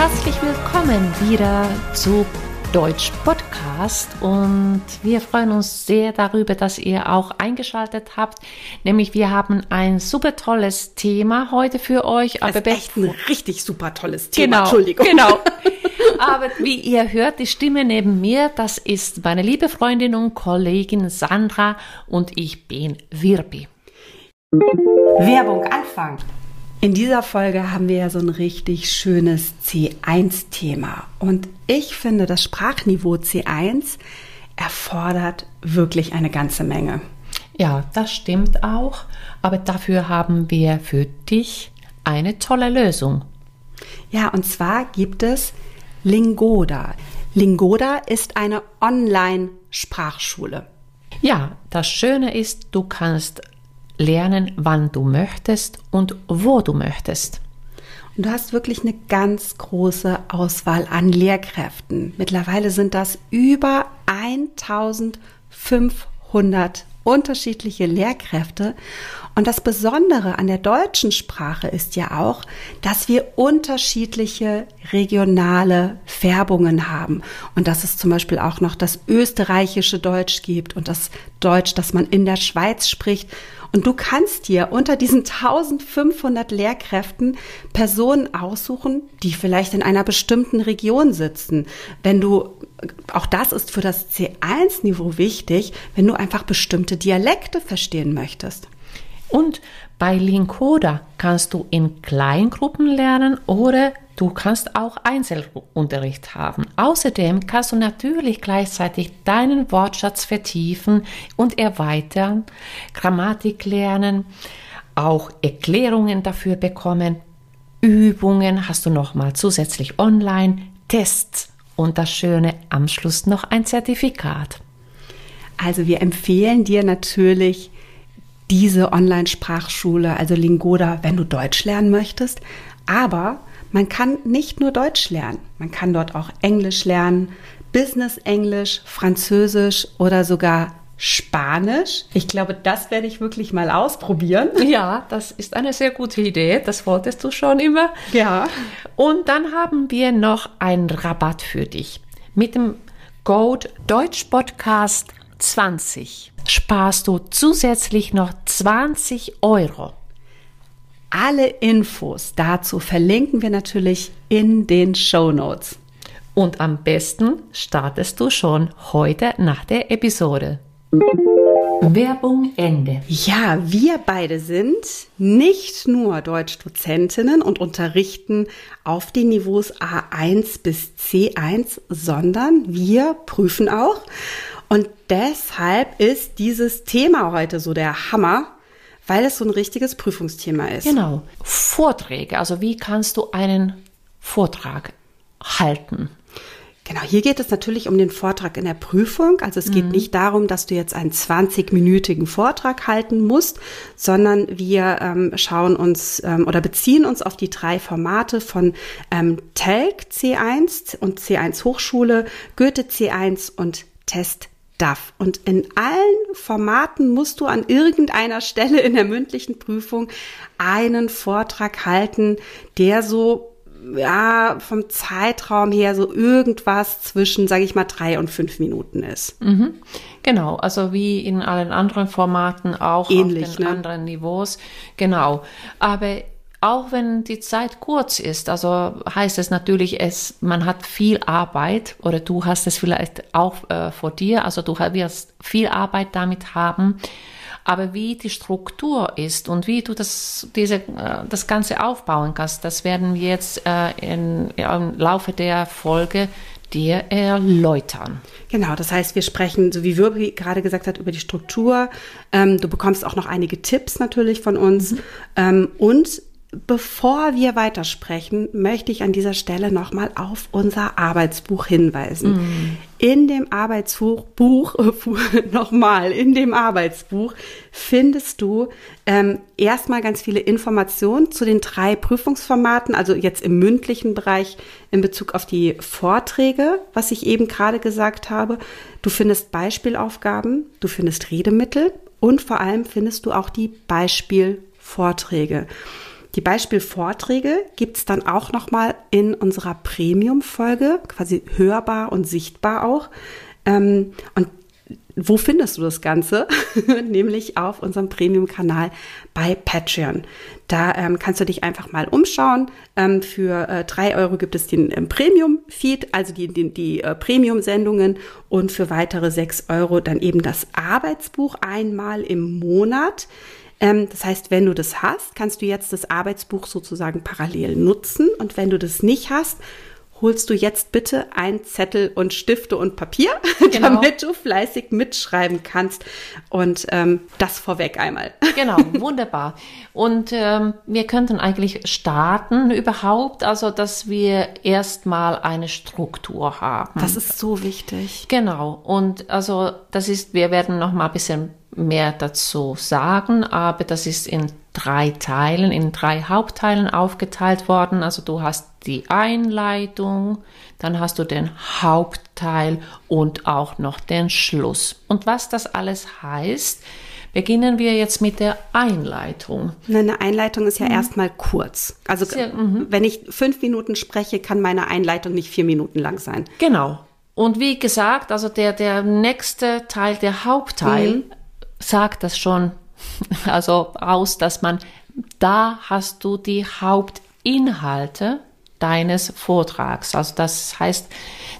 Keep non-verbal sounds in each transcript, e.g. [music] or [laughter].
Herzlich willkommen wieder zu Deutsch Podcast und wir freuen uns sehr darüber, dass ihr auch eingeschaltet habt. Nämlich wir haben ein super tolles Thema heute für euch. Aber echt ein richtig super tolles Thema. Genau, Entschuldigung. Genau. [laughs] Aber wie ihr hört, die Stimme neben mir, das ist meine liebe Freundin und Kollegin Sandra und ich bin Wirbi. Werbung Anfang. In dieser Folge haben wir ja so ein richtig schönes C1-Thema. Und ich finde, das Sprachniveau C1 erfordert wirklich eine ganze Menge. Ja, das stimmt auch. Aber dafür haben wir für dich eine tolle Lösung. Ja, und zwar gibt es Lingoda. Lingoda ist eine Online-Sprachschule. Ja, das Schöne ist, du kannst lernen, wann du möchtest und wo du möchtest. Und du hast wirklich eine ganz große Auswahl an Lehrkräften. Mittlerweile sind das über 1500 unterschiedliche Lehrkräfte. Und das Besondere an der deutschen Sprache ist ja auch, dass wir unterschiedliche regionale Färbungen haben. Und dass es zum Beispiel auch noch das österreichische Deutsch gibt und das Deutsch, das man in der Schweiz spricht. Und du kannst dir unter diesen 1500 Lehrkräften Personen aussuchen, die vielleicht in einer bestimmten Region sitzen. Wenn du, auch das ist für das C1-Niveau wichtig, wenn du einfach bestimmte Dialekte verstehen möchtest. Und bei Linkoda kannst du in Kleingruppen lernen oder du kannst auch Einzelunterricht haben. Außerdem kannst du natürlich gleichzeitig deinen Wortschatz vertiefen und erweitern, Grammatik lernen, auch Erklärungen dafür bekommen, Übungen hast du nochmal zusätzlich online, Tests und das Schöne am Schluss noch ein Zertifikat. Also wir empfehlen dir natürlich, diese Online-Sprachschule, also Lingoda, wenn du Deutsch lernen möchtest. Aber man kann nicht nur Deutsch lernen, man kann dort auch Englisch lernen, Business Englisch, Französisch oder sogar Spanisch. Ich glaube, das werde ich wirklich mal ausprobieren. [laughs] Ja, das ist eine sehr gute Idee. Das wolltest du schon immer. Ja. Und dann haben wir noch einen Rabatt für dich. Mit dem Code Deutsch Podcast 20 sparst du zusätzlich noch 20 Euro. Alle Infos dazu verlinken wir natürlich in den Show Notes. Und am besten startest du schon heute nach der Episode. Werbung Ende. Ja, wir beide sind nicht nur Deutschdozentinnen und unterrichten auf den Niveaus A1 bis C1, sondern wir prüfen auch und deshalb ist dieses Thema heute so der Hammer, weil es so ein richtiges Prüfungsthema ist. Genau. Vorträge, also wie kannst du einen Vortrag halten? Genau, hier geht es natürlich um den Vortrag in der Prüfung. Also es geht mhm. nicht darum, dass du jetzt einen 20-minütigen Vortrag halten musst, sondern wir ähm, schauen uns ähm, oder beziehen uns auf die drei Formate von ähm, TELC C1 und C1 Hochschule, Goethe C1 und Test darf. Und in allen Formaten musst du an irgendeiner Stelle in der mündlichen Prüfung einen Vortrag halten, der so ja, vom Zeitraum her so irgendwas zwischen, sage ich mal, drei und fünf Minuten ist. Mhm. Genau, also wie in allen anderen Formaten auch Ähnlich, auf den ne? anderen Niveaus. Genau. Aber auch wenn die Zeit kurz ist, also heißt es natürlich, es, man hat viel Arbeit oder du hast es vielleicht auch äh, vor dir, also du wirst viel Arbeit damit haben. Aber wie die Struktur ist und wie du das, diese, äh, das Ganze aufbauen kannst, das werden wir jetzt äh, in, im Laufe der Folge dir erläutern. Genau, das heißt, wir sprechen, so wie Wirbi gerade gesagt hat, über die Struktur. Ähm, du bekommst auch noch einige Tipps natürlich von uns. Mhm. Ähm, und Bevor wir weitersprechen, möchte ich an dieser Stelle nochmal auf unser Arbeitsbuch hinweisen. Mm. In dem Arbeitsbuch, Buch, [laughs] nochmal, in dem Arbeitsbuch findest du ähm, erstmal ganz viele Informationen zu den drei Prüfungsformaten, also jetzt im mündlichen Bereich in Bezug auf die Vorträge, was ich eben gerade gesagt habe. Du findest Beispielaufgaben, du findest Redemittel und vor allem findest du auch die Beispielvorträge. Die Beispielvorträge gibt's dann auch nochmal in unserer Premium-Folge, quasi hörbar und sichtbar auch. Ähm, und wo findest du das Ganze? [laughs] Nämlich auf unserem Premium-Kanal bei Patreon. Da ähm, kannst du dich einfach mal umschauen. Ähm, für äh, drei Euro gibt es den ähm, Premium-Feed, also die, die, die äh, Premium-Sendungen und für weitere sechs Euro dann eben das Arbeitsbuch einmal im Monat. Ähm, das heißt, wenn du das hast, kannst du jetzt das Arbeitsbuch sozusagen parallel nutzen und wenn du das nicht hast, holst du jetzt bitte ein Zettel und Stifte und Papier, [laughs] genau. damit du fleißig mitschreiben kannst. Und ähm, das vorweg einmal. [laughs] Genau, wunderbar. Und ähm, wir könnten eigentlich starten überhaupt, also dass wir erstmal eine Struktur haben. Das ist so wichtig. Genau. Und also das ist, wir werden noch mal ein bisschen mehr dazu sagen, aber das ist in drei Teilen, in drei Hauptteilen aufgeteilt worden. Also du hast die Einleitung, dann hast du den Hauptteil und auch noch den Schluss. Und was das alles heißt, beginnen wir jetzt mit der Einleitung. Eine Einleitung ist ja mhm. erstmal kurz. Also Sehr, mhm. wenn ich fünf Minuten spreche, kann meine Einleitung nicht vier Minuten lang sein. Genau. Und wie gesagt, also der, der nächste Teil, der Hauptteil, mhm. Sagt das schon [laughs] also aus, dass man, da hast du die Hauptinhalte deines Vortrags. Also das heißt,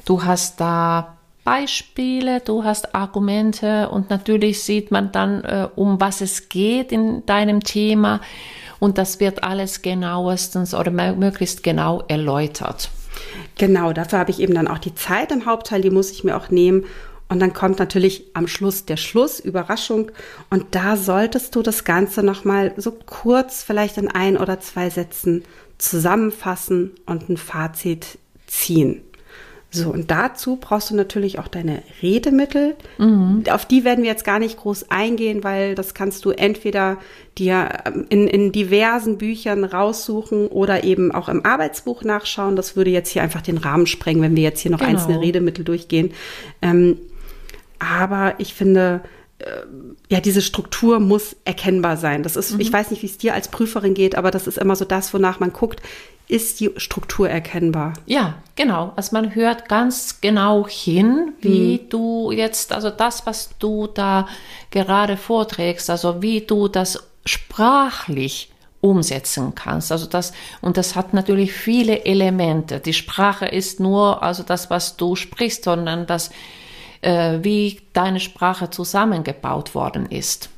du hast da Beispiele, du hast Argumente und natürlich sieht man dann, äh, um was es geht in deinem Thema und das wird alles genauestens oder möglichst genau erläutert. Genau, dafür habe ich eben dann auch die Zeit im Hauptteil, die muss ich mir auch nehmen, und dann kommt natürlich am Schluss der Schluss, Überraschung. Und da solltest du das Ganze nochmal so kurz, vielleicht in ein oder zwei Sätzen zusammenfassen und ein Fazit ziehen. So, und dazu brauchst du natürlich auch deine Redemittel. Mhm. Auf die werden wir jetzt gar nicht groß eingehen, weil das kannst du entweder dir ähm, in, in diversen Büchern raussuchen oder eben auch im Arbeitsbuch nachschauen. Das würde jetzt hier einfach den Rahmen sprengen, wenn wir jetzt hier noch genau. einzelne Redemittel durchgehen. Ähm, aber ich finde, äh, ja, diese Struktur muss erkennbar sein. Das ist, mhm. ich weiß nicht, wie es dir als Prüferin geht, aber das ist immer so das, wonach man guckt, ist die Struktur erkennbar? Ja, genau. Also man hört ganz genau hin, wie mhm. du jetzt, also das, was du da gerade vorträgst, also wie du das sprachlich umsetzen kannst. Also das, und das hat natürlich viele Elemente. Die Sprache ist nur, also das, was du sprichst, sondern das, wie deine Sprache zusammengebaut worden ist.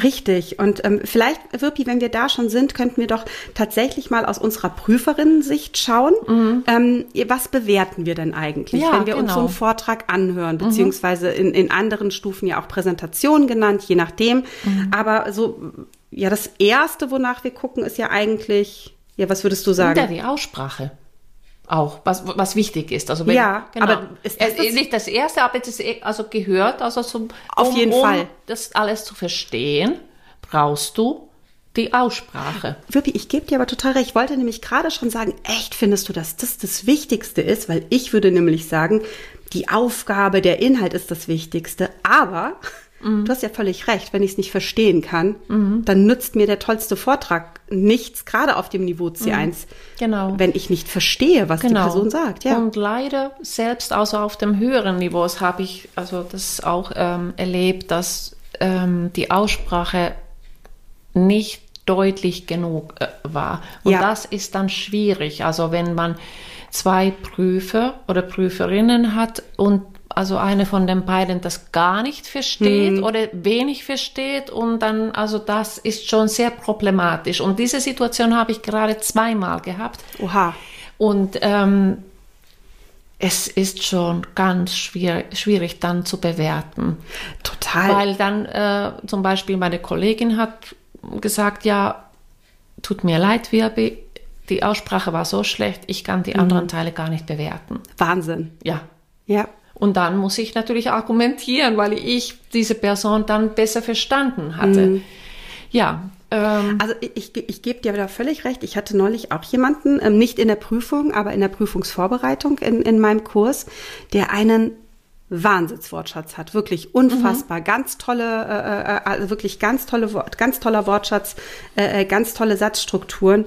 Richtig. Und ähm, vielleicht, Wirpi, wenn wir da schon sind, könnten wir doch tatsächlich mal aus unserer Prüferinnen-Sicht schauen. Mhm. Ähm, was bewerten wir denn eigentlich, ja, wenn wir genau. uns so einen Vortrag anhören, mhm. beziehungsweise in, in anderen Stufen ja auch Präsentationen genannt, je nachdem. Mhm. Aber so, ja, das Erste, wonach wir gucken, ist ja eigentlich, ja, was würdest du sagen? Ja, die Aussprache auch, was, was wichtig ist. Also wenn, ja, genau. aber ist das, das nicht das erste, aber das also gehört, also zum, auf um, jeden um Fall. das alles zu verstehen, brauchst du die Aussprache. Wirpi, ich gebe dir aber total recht. Ich wollte nämlich gerade schon sagen, echt findest du, dass das das Wichtigste ist, weil ich würde nämlich sagen, die Aufgabe, der Inhalt ist das Wichtigste, aber Mhm. Du hast ja völlig recht. Wenn ich es nicht verstehen kann, mhm. dann nützt mir der tollste Vortrag nichts, gerade auf dem Niveau C1. Mhm. Genau. Wenn ich nicht verstehe, was genau. die Person sagt. Ja. Und leider selbst also auf dem höheren Niveau habe ich also das auch ähm, erlebt, dass ähm, die Aussprache nicht deutlich genug äh, war. Und ja. das ist dann schwierig. Also wenn man zwei Prüfer oder Prüferinnen hat und also eine von den beiden das gar nicht versteht hm. oder wenig versteht und dann, also das ist schon sehr problematisch. Und diese Situation habe ich gerade zweimal gehabt. Oha. Und ähm, es ist schon ganz schwierig, schwierig dann zu bewerten. Total. Weil dann äh, zum Beispiel meine Kollegin hat gesagt, ja, tut mir leid, Wirbi, die Aussprache war so schlecht, ich kann die mhm. anderen Teile gar nicht bewerten. Wahnsinn. Ja. Ja. Und dann muss ich natürlich argumentieren, weil ich diese Person dann besser verstanden hatte. Mhm. Ja. Ähm, also ich, ich, ich gebe dir da völlig recht. Ich hatte neulich auch jemanden, ähm, nicht in der Prüfung, aber in der Prüfungsvorbereitung in, in meinem Kurs, der einen Wahnsinnswortschatz hat, wirklich unfassbar, mhm. ganz tolle, äh, äh, also wirklich ganz tolle, ganz toller Wortschatz, äh, äh, ganz tolle Satzstrukturen.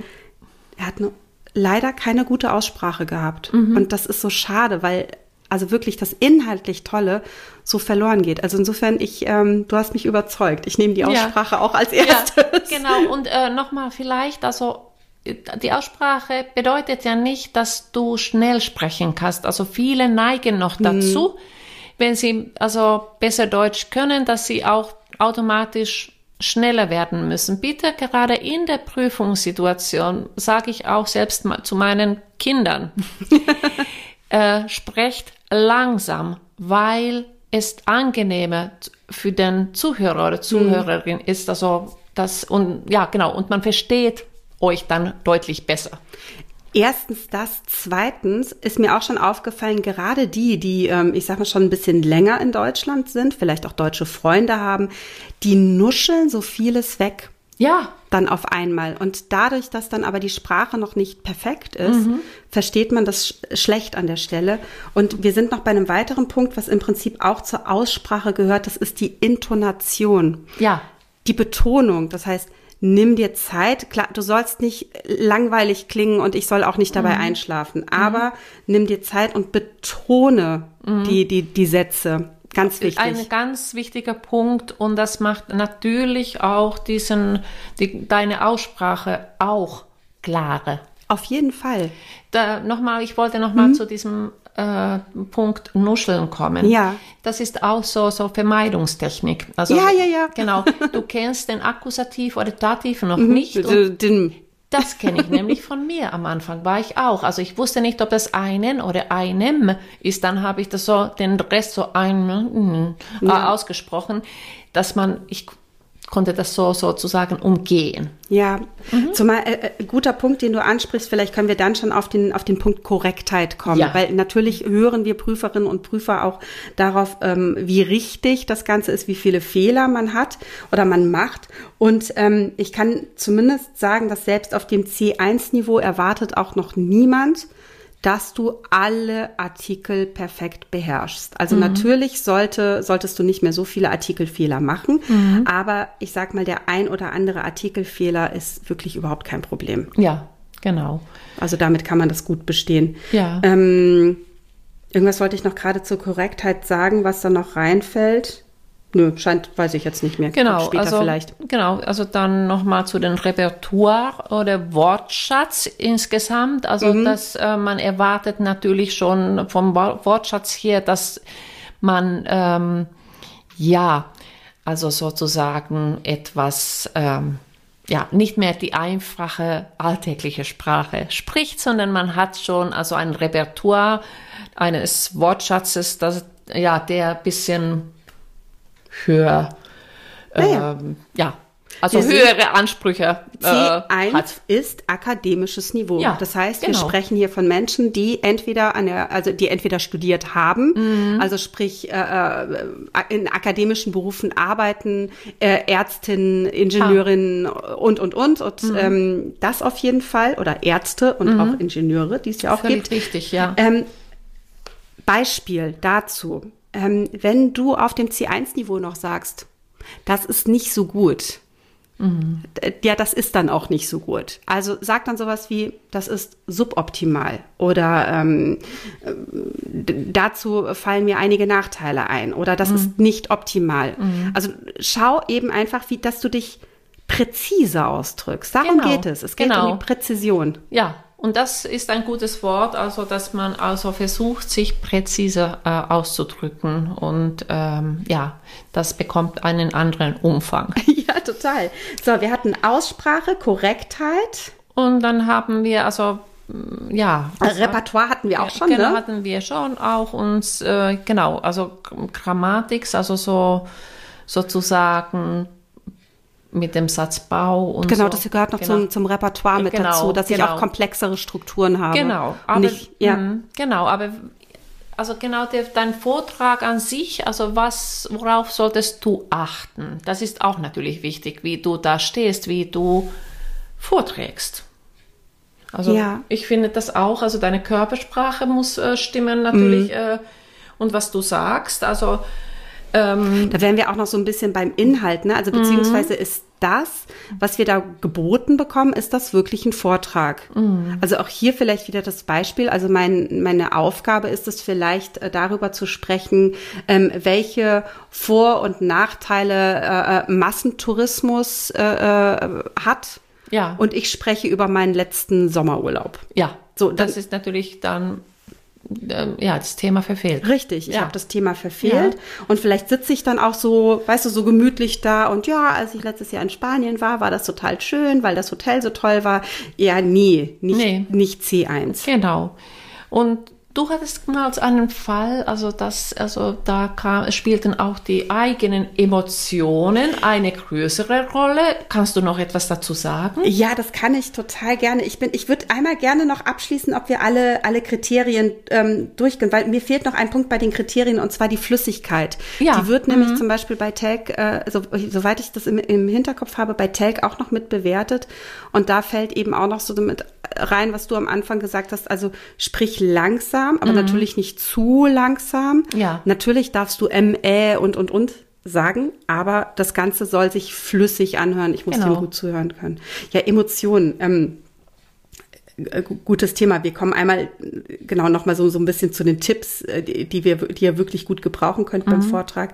Er hat eine, leider keine gute Aussprache gehabt mhm. und das ist so schade, weil also wirklich das inhaltlich Tolle so verloren geht. Also insofern, ich, ähm, du hast mich überzeugt. Ich nehme die Aussprache ja. auch als erstes. Ja, genau. Und äh, nochmal vielleicht, also die Aussprache bedeutet ja nicht, dass du schnell sprechen kannst. Also viele neigen noch mhm. dazu. Mhm wenn sie also besser Deutsch können, dass sie auch automatisch schneller werden müssen. Bitte gerade in der Prüfungssituation sage ich auch selbst mal zu meinen Kindern, [laughs] äh, sprecht langsam, weil es angenehmer für den Zuhörer oder Zuhörerin mhm. ist. Also das und ja genau und man versteht euch dann deutlich besser. Erstens das. Zweitens ist mir auch schon aufgefallen, gerade die, die, ähm, ich sag mal, schon ein bisschen länger in Deutschland sind, vielleicht auch deutsche Freunde haben, die nuscheln so vieles weg. Ja. Dann auf einmal. Und dadurch, dass dann aber die Sprache noch nicht perfekt ist, mhm. versteht man das sch schlecht an der Stelle. Und wir sind noch bei einem weiteren Punkt, was im Prinzip auch zur Aussprache gehört, das ist die Intonation. Ja. Die Betonung. Das heißt, nimm dir Zeit. Klar, du sollst nicht langweilig klingen und ich soll auch nicht dabei mhm. einschlafen, aber mhm. nimm dir Zeit und betone mhm. die, die, die Sätze. Ganz wichtig. Ein ganz wichtiger Punkt und das macht natürlich auch diesen, die, deine Aussprache auch klarer. Auf jeden Fall. Da, nochmal, ich wollte nochmal mhm. zu diesem äh, Punkt Nuscheln kommen. Ja. Das ist auch so, so Vermeidungstechnik. Also, ja, ja, ja. Genau. Du kennst den Akkusativ oder Dativ noch mhm. nicht. Den, das kenne ich [laughs] nämlich von mir. Am Anfang war ich auch. Also ich wusste nicht, ob das einen oder einem ist. Dann habe ich das so, den Rest so ein, äh, ja. ausgesprochen, dass man, ich konnte das so sozusagen umgehen. Ja, mhm. zumal äh, äh, guter Punkt, den du ansprichst, vielleicht können wir dann schon auf den, auf den Punkt Korrektheit kommen, ja. weil natürlich hören wir Prüferinnen und Prüfer auch darauf, ähm, wie richtig das Ganze ist, wie viele Fehler man hat oder man macht. Und ähm, ich kann zumindest sagen, dass selbst auf dem C1-Niveau erwartet auch noch niemand, dass du alle Artikel perfekt beherrschst. Also mhm. natürlich sollte, solltest du nicht mehr so viele Artikelfehler machen, mhm. aber ich sag mal, der ein oder andere Artikelfehler ist wirklich überhaupt kein Problem. Ja, genau. Also damit kann man das gut bestehen. Ja. Ähm, irgendwas wollte ich noch gerade zur Korrektheit sagen, was da noch reinfällt. Nö, scheint, weiß ich jetzt nicht mehr. Genau, Später also, vielleicht. Genau, also dann nochmal zu den Repertoire oder Wortschatz insgesamt. Also mhm. dass äh, man erwartet natürlich schon vom Wortschatz her, dass man ähm, ja, also sozusagen etwas ähm, ja, nicht mehr die einfache alltägliche Sprache spricht, sondern man hat schon also ein Repertoire eines Wortschatzes, das ja, der bisschen höher, naja. ähm, ja, also wir höhere Ansprüche. Äh, C1 hat. ist akademisches Niveau. Ja, das heißt, genau. wir sprechen hier von Menschen, die entweder an der, also die entweder studiert haben, mhm. also sprich äh, äh in akademischen Berufen arbeiten, äh, Ärztinnen, Ingenieurinnen ah. und und und und mhm. ähm, das auf jeden Fall oder Ärzte und mhm. auch Ingenieure, die es ja auch Völlig gibt. Richtig, ja. Ähm, Beispiel dazu ähm, wenn du auf dem C1-Niveau noch sagst, das ist nicht so gut, mhm. ja, das ist dann auch nicht so gut. Also sag dann sowas wie, das ist suboptimal oder ähm, dazu fallen mir einige Nachteile ein oder das mhm. ist nicht optimal. Mhm. Also schau eben einfach, wie, dass du dich präzise ausdrückst. Darum genau. geht es. Es geht genau. um die Präzision. Ja, und das ist ein gutes Wort, also dass man also versucht, sich präziser äh, auszudrücken und ähm, ja, das bekommt einen anderen Umfang. [laughs] ja, total. So, wir hatten Aussprache, Korrektheit. Und dann haben wir also mm, ja. Also, Repertoire hatten wir auch schon, genau, ne? hatten wir schon auch uns, äh, genau, also Grammatik, also so sozusagen mit dem Satzbau und genau, so. das gehört noch genau. zum, zum Repertoire mit genau, dazu, dass genau. ich auch komplexere Strukturen habe. Genau, aber, Nicht, ja. Mh, genau, aber also genau der, dein Vortrag an sich, also was, worauf solltest du achten? Das ist auch natürlich wichtig, wie du da stehst, wie du vorträgst. Also ja. ich finde das auch, also deine Körpersprache muss äh, stimmen natürlich mhm. äh, und was du sagst. Also ähm, da wären wir auch noch so ein bisschen beim Inhalt, ne? Also beziehungsweise mhm. ist das, was wir da geboten bekommen, ist das wirklich ein Vortrag? Mhm. Also auch hier vielleicht wieder das Beispiel. Also mein, meine Aufgabe ist es vielleicht äh, darüber zu sprechen, ähm, welche Vor- und Nachteile äh, äh Massentourismus äh, äh, hat. Ja. Und ich spreche über meinen letzten Sommerurlaub. Ja. So, das ist natürlich dann ja, das Thema verfehlt. Richtig, ich ja. habe das Thema verfehlt. Ja. Und vielleicht sitze ich dann auch so, weißt du, so gemütlich da und ja, als ich letztes Jahr in Spanien war, war das total schön, weil das Hotel so toll war. Ja, nee, nicht, nee. nicht C1. Genau. Und Du hattest mal einen Fall, also das, also da kam, spielten auch die eigenen Emotionen eine größere Rolle. Kannst du noch etwas dazu sagen? Ja, das kann ich total gerne. Ich bin, ich würde einmal gerne noch abschließen, ob wir alle alle Kriterien ähm, durchgehen, weil mir fehlt noch ein Punkt bei den Kriterien und zwar die Flüssigkeit. Ja. Die wird nämlich mhm. zum Beispiel bei Telk, äh, so, soweit ich das im, im Hinterkopf habe, bei Telk auch noch mit bewertet und da fällt eben auch noch so mit rein, was du am Anfang gesagt hast. Also sprich langsam, aber mhm. natürlich nicht zu langsam. Ja. Natürlich darfst du M, Ä und, und, und sagen, aber das Ganze soll sich flüssig anhören. Ich muss genau. dem gut zuhören können. Ja, Emotionen. Ähm, äh, gutes Thema. Wir kommen einmal genau noch mal so so ein bisschen zu den Tipps, äh, die, wir die ihr wirklich gut gebrauchen könnt mhm. beim Vortrag.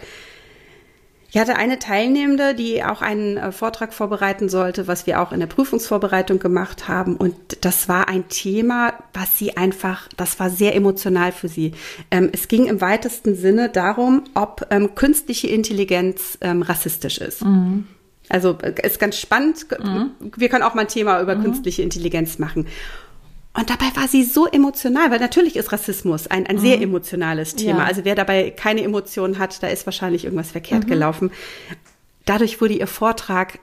Ich hatte eine Teilnehmende, die auch einen äh, Vortrag vorbereiten sollte, was wir auch in der Prüfungsvorbereitung gemacht haben. Und das war ein Thema, was sie einfach, das war sehr emotional für sie. Ähm, es ging im weitesten Sinne darum, ob ähm, künstliche Intelligenz ähm, rassistisch ist. Mhm. Also äh, ist ganz spannend. Mhm. Wir können auch mal ein Thema über mhm. künstliche Intelligenz machen. Und dabei war sie so emotional, weil natürlich ist Rassismus ein, ein mhm. sehr emotionales Thema. Ja. Also wer dabei keine Emotionen hat, da ist wahrscheinlich irgendwas verkehrt mhm. gelaufen. Dadurch wurde ihr Vortrag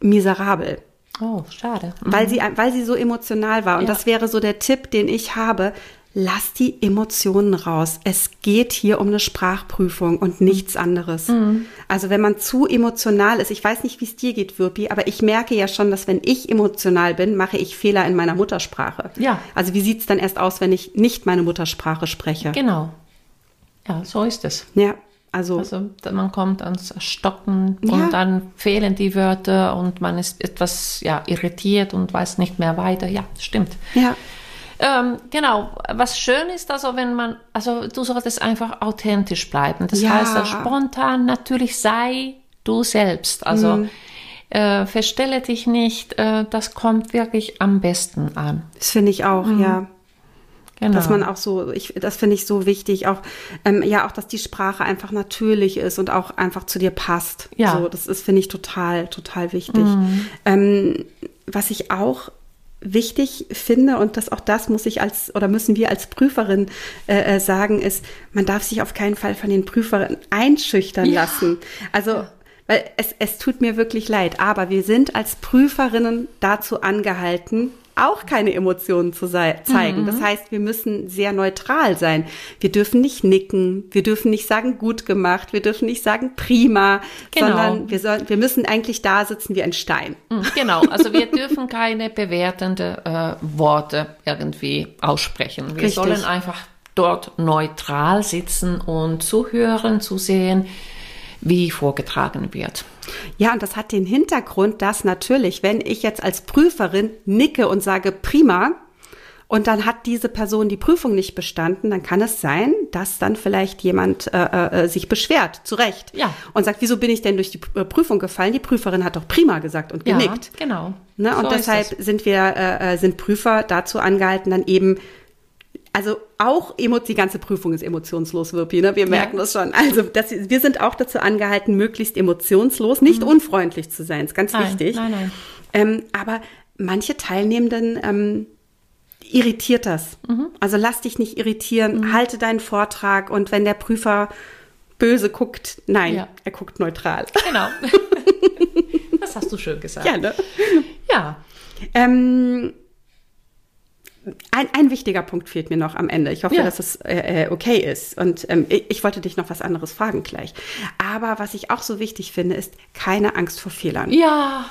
miserabel. Oh, schade. Mhm. Weil sie, weil sie so emotional war. Und ja. das wäre so der Tipp, den ich habe lass die Emotionen raus. Es geht hier um eine Sprachprüfung und nichts anderes. Mhm. Also wenn man zu emotional ist, ich weiß nicht, wie es dir geht, Wirpi, aber ich merke ja schon, dass wenn ich emotional bin, mache ich Fehler in meiner Muttersprache. Ja. Also wie sieht's dann erst aus, wenn ich nicht meine Muttersprache spreche? Genau. Ja, so ist es. Ja. Also, also man kommt ans Stocken ja. und dann fehlen die Wörter und man ist etwas ja, irritiert und weiß nicht mehr weiter. Ja, stimmt. Ja. Ähm, genau, was schön ist, also wenn man, also du solltest einfach authentisch bleiben. Das ja. heißt, also spontan natürlich sei du selbst. Also mhm. äh, verstelle dich nicht, äh, das kommt wirklich am besten an. Das finde ich auch, mhm. ja. Genau. Dass man auch so, ich, das finde ich so wichtig, auch ähm, ja auch, dass die Sprache einfach natürlich ist und auch einfach zu dir passt. Ja. So, das ist finde ich total, total wichtig. Mhm. Ähm, was ich auch wichtig finde und das auch das muss ich als oder müssen wir als Prüferin äh, äh, sagen ist, man darf sich auf keinen Fall von den Prüferinnen einschüchtern ja. lassen. Also ja. weil es, es tut mir wirklich leid, aber wir sind als Prüferinnen dazu angehalten, auch keine Emotionen zu zeigen. Mhm. Das heißt, wir müssen sehr neutral sein. Wir dürfen nicht nicken, wir dürfen nicht sagen gut gemacht, wir dürfen nicht sagen prima, genau. sondern wir, soll, wir müssen eigentlich da sitzen wie ein Stein. Mhm, genau, also wir dürfen keine bewertende äh, Worte irgendwie aussprechen. Wir Richtig. sollen einfach dort neutral sitzen und zuhören, zu sehen, wie vorgetragen wird. Ja, und das hat den Hintergrund, dass natürlich, wenn ich jetzt als Prüferin nicke und sage prima, und dann hat diese Person die Prüfung nicht bestanden, dann kann es sein, dass dann vielleicht jemand äh, äh, sich beschwert, zu Recht, ja. und sagt, wieso bin ich denn durch die äh, Prüfung gefallen? Die Prüferin hat doch prima gesagt und genickt. Ja, genau. Ne? Und so deshalb sind wir, äh, äh, sind Prüfer dazu angehalten, dann eben also auch die ganze Prüfung ist emotionslos, Wirpi, ne? Wir merken ja. das schon. Also das, wir sind auch dazu angehalten, möglichst emotionslos, nicht mhm. unfreundlich zu sein, ist ganz nein, wichtig. Nein, nein. Ähm, aber manche Teilnehmenden ähm, irritiert das. Mhm. Also lass dich nicht irritieren, mhm. halte deinen Vortrag und wenn der Prüfer böse guckt, nein, ja. er guckt neutral. Genau. [laughs] das hast du schön gesagt. Ja, ne? Ja. Ähm, ein, ein wichtiger Punkt fehlt mir noch am Ende. Ich hoffe, ja. dass es äh, äh, okay ist. Und ähm, ich, ich, wollte dich noch was anderes fragen gleich. Aber was ich auch so wichtig finde, ist keine Angst vor Fehlern. Ja.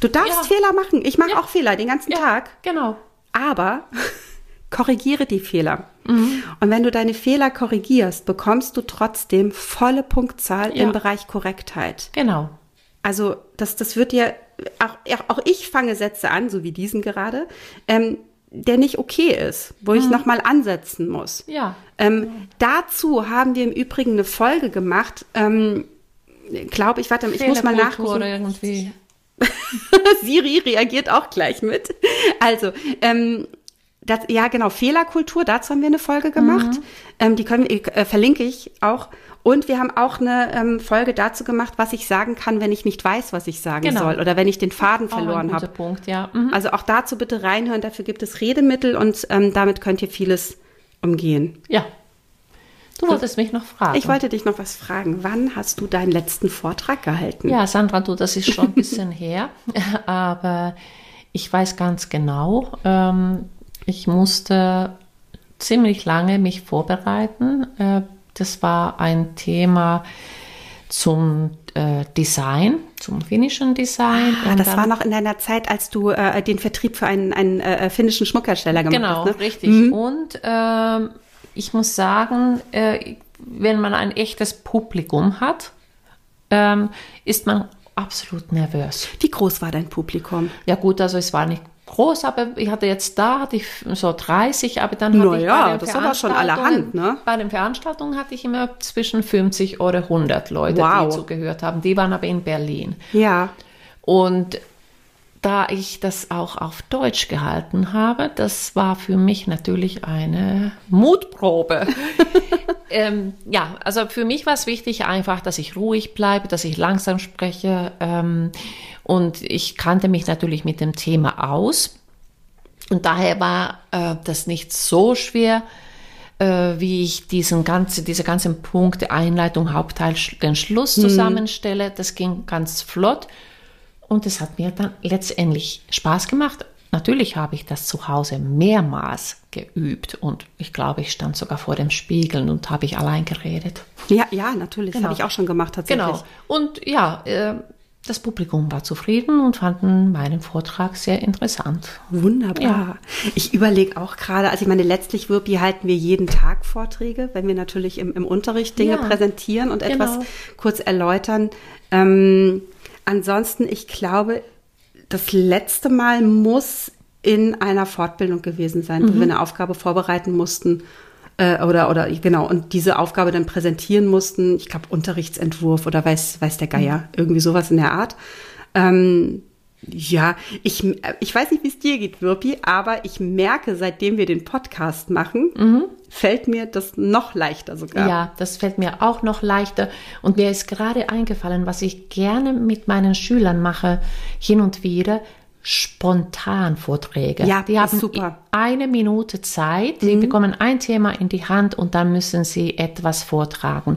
Du darfst ja. Fehler machen. Ich mache ja. auch Fehler den ganzen Tag. Genau. Aber [laughs] korrigiere die Fehler. Und wenn du deine Fehler korrigierst, bekommst du trotzdem volle Punktzahl im Bereich Korrektheit. Genau. Also das, das wird dir, auch, auch ich fange Sätze an, so wie diesen gerade, ähm, der nicht okay ist, wo ich nochmal ansetzen muss. Ja. Ähm, dazu haben wir im Übrigen eine Folge gemacht. Ähm, glaube ich, warte, ich muss mal nachgucken. oder irgendwie. [laughs] Siri reagiert auch gleich mit. Also, ähm, das, ja, genau, Fehlerkultur, dazu haben wir eine Folge gemacht. Ähm, die können, äh, verlinke ich auch. Und wir haben auch eine ähm, Folge dazu gemacht, was ich sagen kann, wenn ich nicht weiß, was ich sagen Genau. soll oder wenn ich den Faden verloren habe. Punkt, ja. Mhm. Also auch dazu bitte reinhören, dafür gibt es Redemittel und ähm, damit könnt ihr vieles umgehen. Ja. Du wolltest mich noch fragen. Ich wollte dich noch was fragen. Wann hast du deinen letzten Vortrag gehalten? Ja, Sandra, du, das ist schon ein [laughs] bisschen her, aber ich weiß ganz genau, ähm, ich musste ziemlich lange mich vorbereiten. Äh, das war ein Thema zum äh, Design, zum finnischen Design. Ah, das dann- war noch in deiner Zeit, als du äh, den Vertrieb für einen, einen äh, finnischen Schmuckhersteller gemacht Genau, hast. Ne? richtig. Und ähm, ich muss sagen, äh, wenn man ein echtes Publikum hat, ähm, ist man absolut nervös. Wie groß war dein Publikum? Ja gut, also es war nicht groß, aber ich hatte jetzt da hatte ich so 30, aber dann hatte Na ich ja, bei den das aber schon allerhand, ne? Bei den Veranstaltungen hatte ich immer zwischen 50 oder 100 Leute, Wow. die zugehört haben. Die waren aber in Berlin. Ja. Und da ich das auch auf Deutsch gehalten habe, das war für mich natürlich eine Mutprobe. [laughs] ähm, ja, also für mich war es wichtig einfach, dass ich ruhig bleibe, dass ich langsam spreche. Ähm, und ich kannte mich natürlich mit dem Thema aus. Und daher war äh, das nicht so schwer, äh, wie ich diesen ganze, diese ganzen Punkte, Einleitung, Hauptteil, den Schluss zusammenstelle. Das ging ganz flott. Und es hat mir dann letztendlich Spaß gemacht. Natürlich habe ich das zu Hause mehrmals geübt und ich glaube, ich stand sogar vor dem Spiegel und habe ich allein geredet. Ja, ja, natürlich. Das Genau. habe ich auch schon gemacht tatsächlich. Genau. Und ja, äh, das Publikum war zufrieden und fanden meinen Vortrag sehr interessant. Wunderbar. Ja. Ich überlege auch gerade, also ich meine, letztlich, Wirpi, halten wir jeden Tag Vorträge, wenn wir natürlich im, im Unterricht Dinge Ja, präsentieren und etwas genau. kurz erläutern. Ähm, ansonsten, ich glaube, das letzte Mal muss in einer Fortbildung gewesen sein, Mhm. wo wir eine Aufgabe vorbereiten mussten. Äh, oder, oder genau, und diese Aufgabe dann präsentieren mussten. Ich glaube, Unterrichtsentwurf oder weiß, weiß der Geier, Mhm. irgendwie sowas in der Art. Ähm, ja, ich, ich weiß nicht, wie es dir geht, Wirpi, aber ich merke, seitdem wir den Podcast machen, fällt mir das noch leichter sogar. Ja, das fällt mir auch noch leichter. Und mir ist gerade eingefallen, was ich gerne mit meinen Schülern mache, hin und wieder, spontan Vorträge. Ja, die haben super. eine Minute Zeit, sie bekommen ein Thema in die Hand und dann müssen sie etwas vortragen.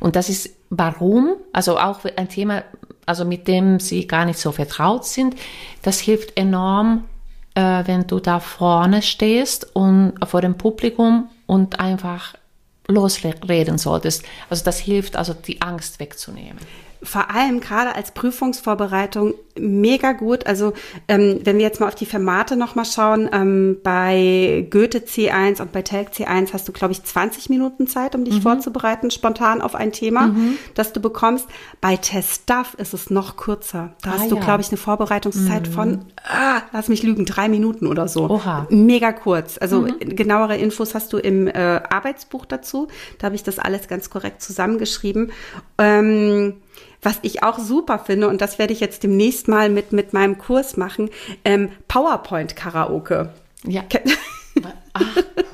Und das ist warum, also auch ein Thema, also mit dem sie gar nicht so vertraut sind, das hilft enorm, äh, wenn du da vorne stehst und vor dem Publikum und einfach losreden solltest. Also das hilft also die Angst wegzunehmen. Vor allem gerade als Prüfungsvorbereitung mega gut. Also ähm, wenn wir jetzt mal auf die Formate nochmal schauen, ähm, bei Goethe C1 und bei Telg C1 hast du, glaube ich, 20 Minuten Zeit, um dich Mhm. vorzubereiten, spontan auf ein Thema, das du bekommst. Bei Test Stuff ist es noch kürzer. Da Ah, hast du, ja. Mhm. glaube ich, eine Vorbereitungszeit von, ah, lass mich lügen, drei Minuten oder so. Oha. Mega kurz. Also genauere Infos hast du im äh, Arbeitsbuch dazu. Da habe ich das alles ganz korrekt zusammengeschrieben. Ähm, was ich auch super finde, und das werde ich jetzt demnächst mal mit, mit meinem Kurs machen, ähm, PowerPoint-Karaoke. Ja. [laughs] Ach,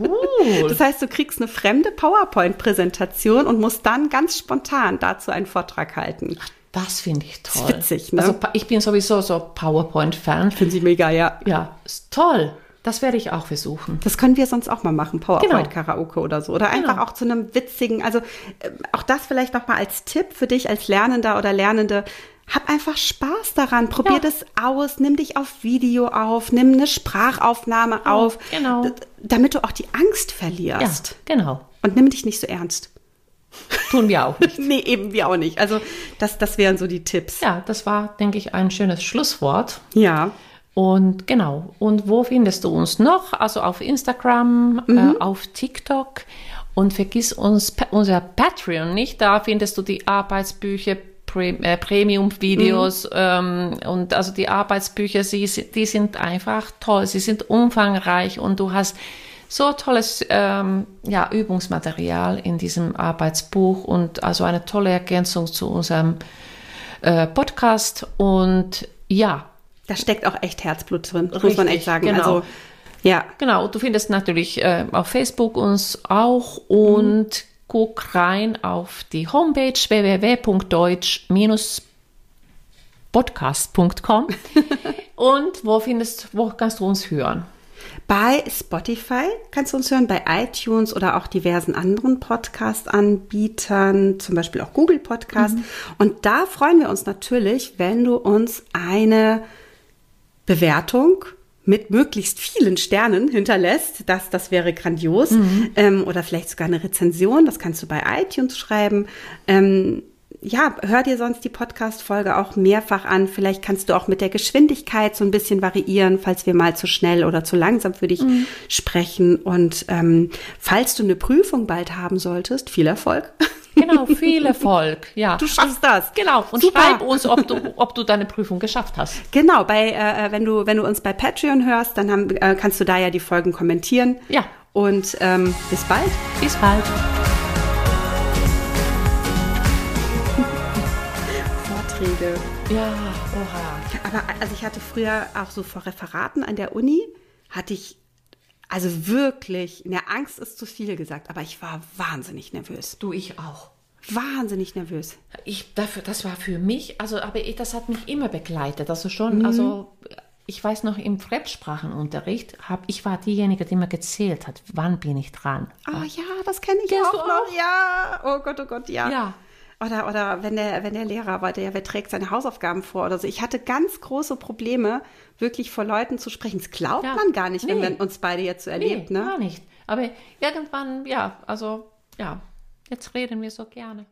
cool. Das heißt, du kriegst eine fremde PowerPoint-Präsentation und musst dann ganz spontan dazu einen Vortrag halten. Das finde ich toll. ist witzig, ne? Also ich bin sowieso so PowerPoint-Fan. Finden sie mega, ja. Ja, ist toll. Das werde ich auch versuchen. Das können wir sonst auch mal machen, PowerPoint-Karaoke oder so. Oder einfach Genau. auch zu einem witzigen, also äh, auch das vielleicht noch mal als Tipp für dich als Lernender oder Lernende. Hab einfach Spaß daran. Probier Ja. das aus. Nimm dich auf Video auf. Nimm eine Sprachaufnahme auf. genau. Damit du auch die Angst Ja, verlierst. genau. Und nimm dich nicht so ernst. Tun wir auch nicht. [laughs] Nee, eben wir auch nicht. Also das, das wären so die Tipps. Ja, das war, denke ich, ein schönes Schlusswort. Ja. Und genau, und wo findest du uns noch? Also auf Instagram, mhm. äh, auf TikTok. Und vergiss uns unser Patreon nicht. Da findest du die Arbeitsbücher, äh, Premium-Videos mhm. ähm, und also die Arbeitsbücher, sie, die sind einfach toll, sie sind umfangreich und du hast so tolles ähm, ja, Übungsmaterial in diesem Arbeitsbuch und also eine tolle Ergänzung zu unserem äh, Podcast und ja. Da steckt auch echt Herzblut drin, Richtig, muss man echt sagen. Genau. Also, ja. Genau, du findest natürlich äh, auf Facebook uns auch und mhm guck rein auf die Homepage www.deutsch-podcast.com [laughs] und wo findest, wo kannst du uns hören? Bei Spotify kannst du uns hören, bei iTunes oder auch diversen anderen Podcast-Anbietern, zum Beispiel auch Google Podcast. Mhm. Und da freuen wir uns natürlich, wenn du uns eine Bewertung mit möglichst vielen Sternen hinterlässt, das, das wäre grandios. Mhm. Ähm, oder vielleicht sogar eine Rezension, das kannst du bei iTunes schreiben. Ähm, ja, hör dir sonst die Podcast-Folge auch mehrfach an. Vielleicht kannst du auch mit der Geschwindigkeit so ein bisschen variieren, falls wir mal zu schnell oder zu langsam für dich mhm. sprechen. Und ähm, falls du eine Prüfung bald haben solltest, viel Erfolg. [laughs] Genau, viel [laughs] Erfolg. Ja. Du schaffst das. Genau. Und Super. schreib uns, ob du, ob du deine Prüfung geschafft hast. Genau. Bei, äh, äh, wenn du, wenn du uns bei Patreon hörst, dann haben, äh, kannst du da ja die Folgen kommentieren. Ja. Und ähm, bis bald. Bis bald. [laughs] Vorträge. Ja, oha. Aber also ich hatte früher auch so vor Referaten an der Uni, hatte ich also wirklich, ne, Angst ist zu viel gesagt, aber ich war wahnsinnig nervös. Du, ich auch. Wahnsinnig nervös. Ich, dafür, das war für mich, also, aber ich, das hat mich immer begleitet. Also schon, mhm. also, ich weiß noch, im Fremdsprachenunterricht, hab, ich war diejenige, die mir gezählt hat, wann bin ich dran. Ah, oh, ja, das kenne ich auch, auch noch. Ja, oh Gott, oh Gott, ja. Ja, oder, oder wenn der, wenn der Lehrer war, der, wer trägt seine Hausaufgaben vor oder so. Ich hatte ganz große Probleme, wirklich vor Leuten zu sprechen. Das glaubt ja. man gar nicht, nee. wenn man uns beide jetzt so erlebt, nee, ne? Gar nicht. Aber irgendwann, ja, also, ja, jetzt reden wir so gerne.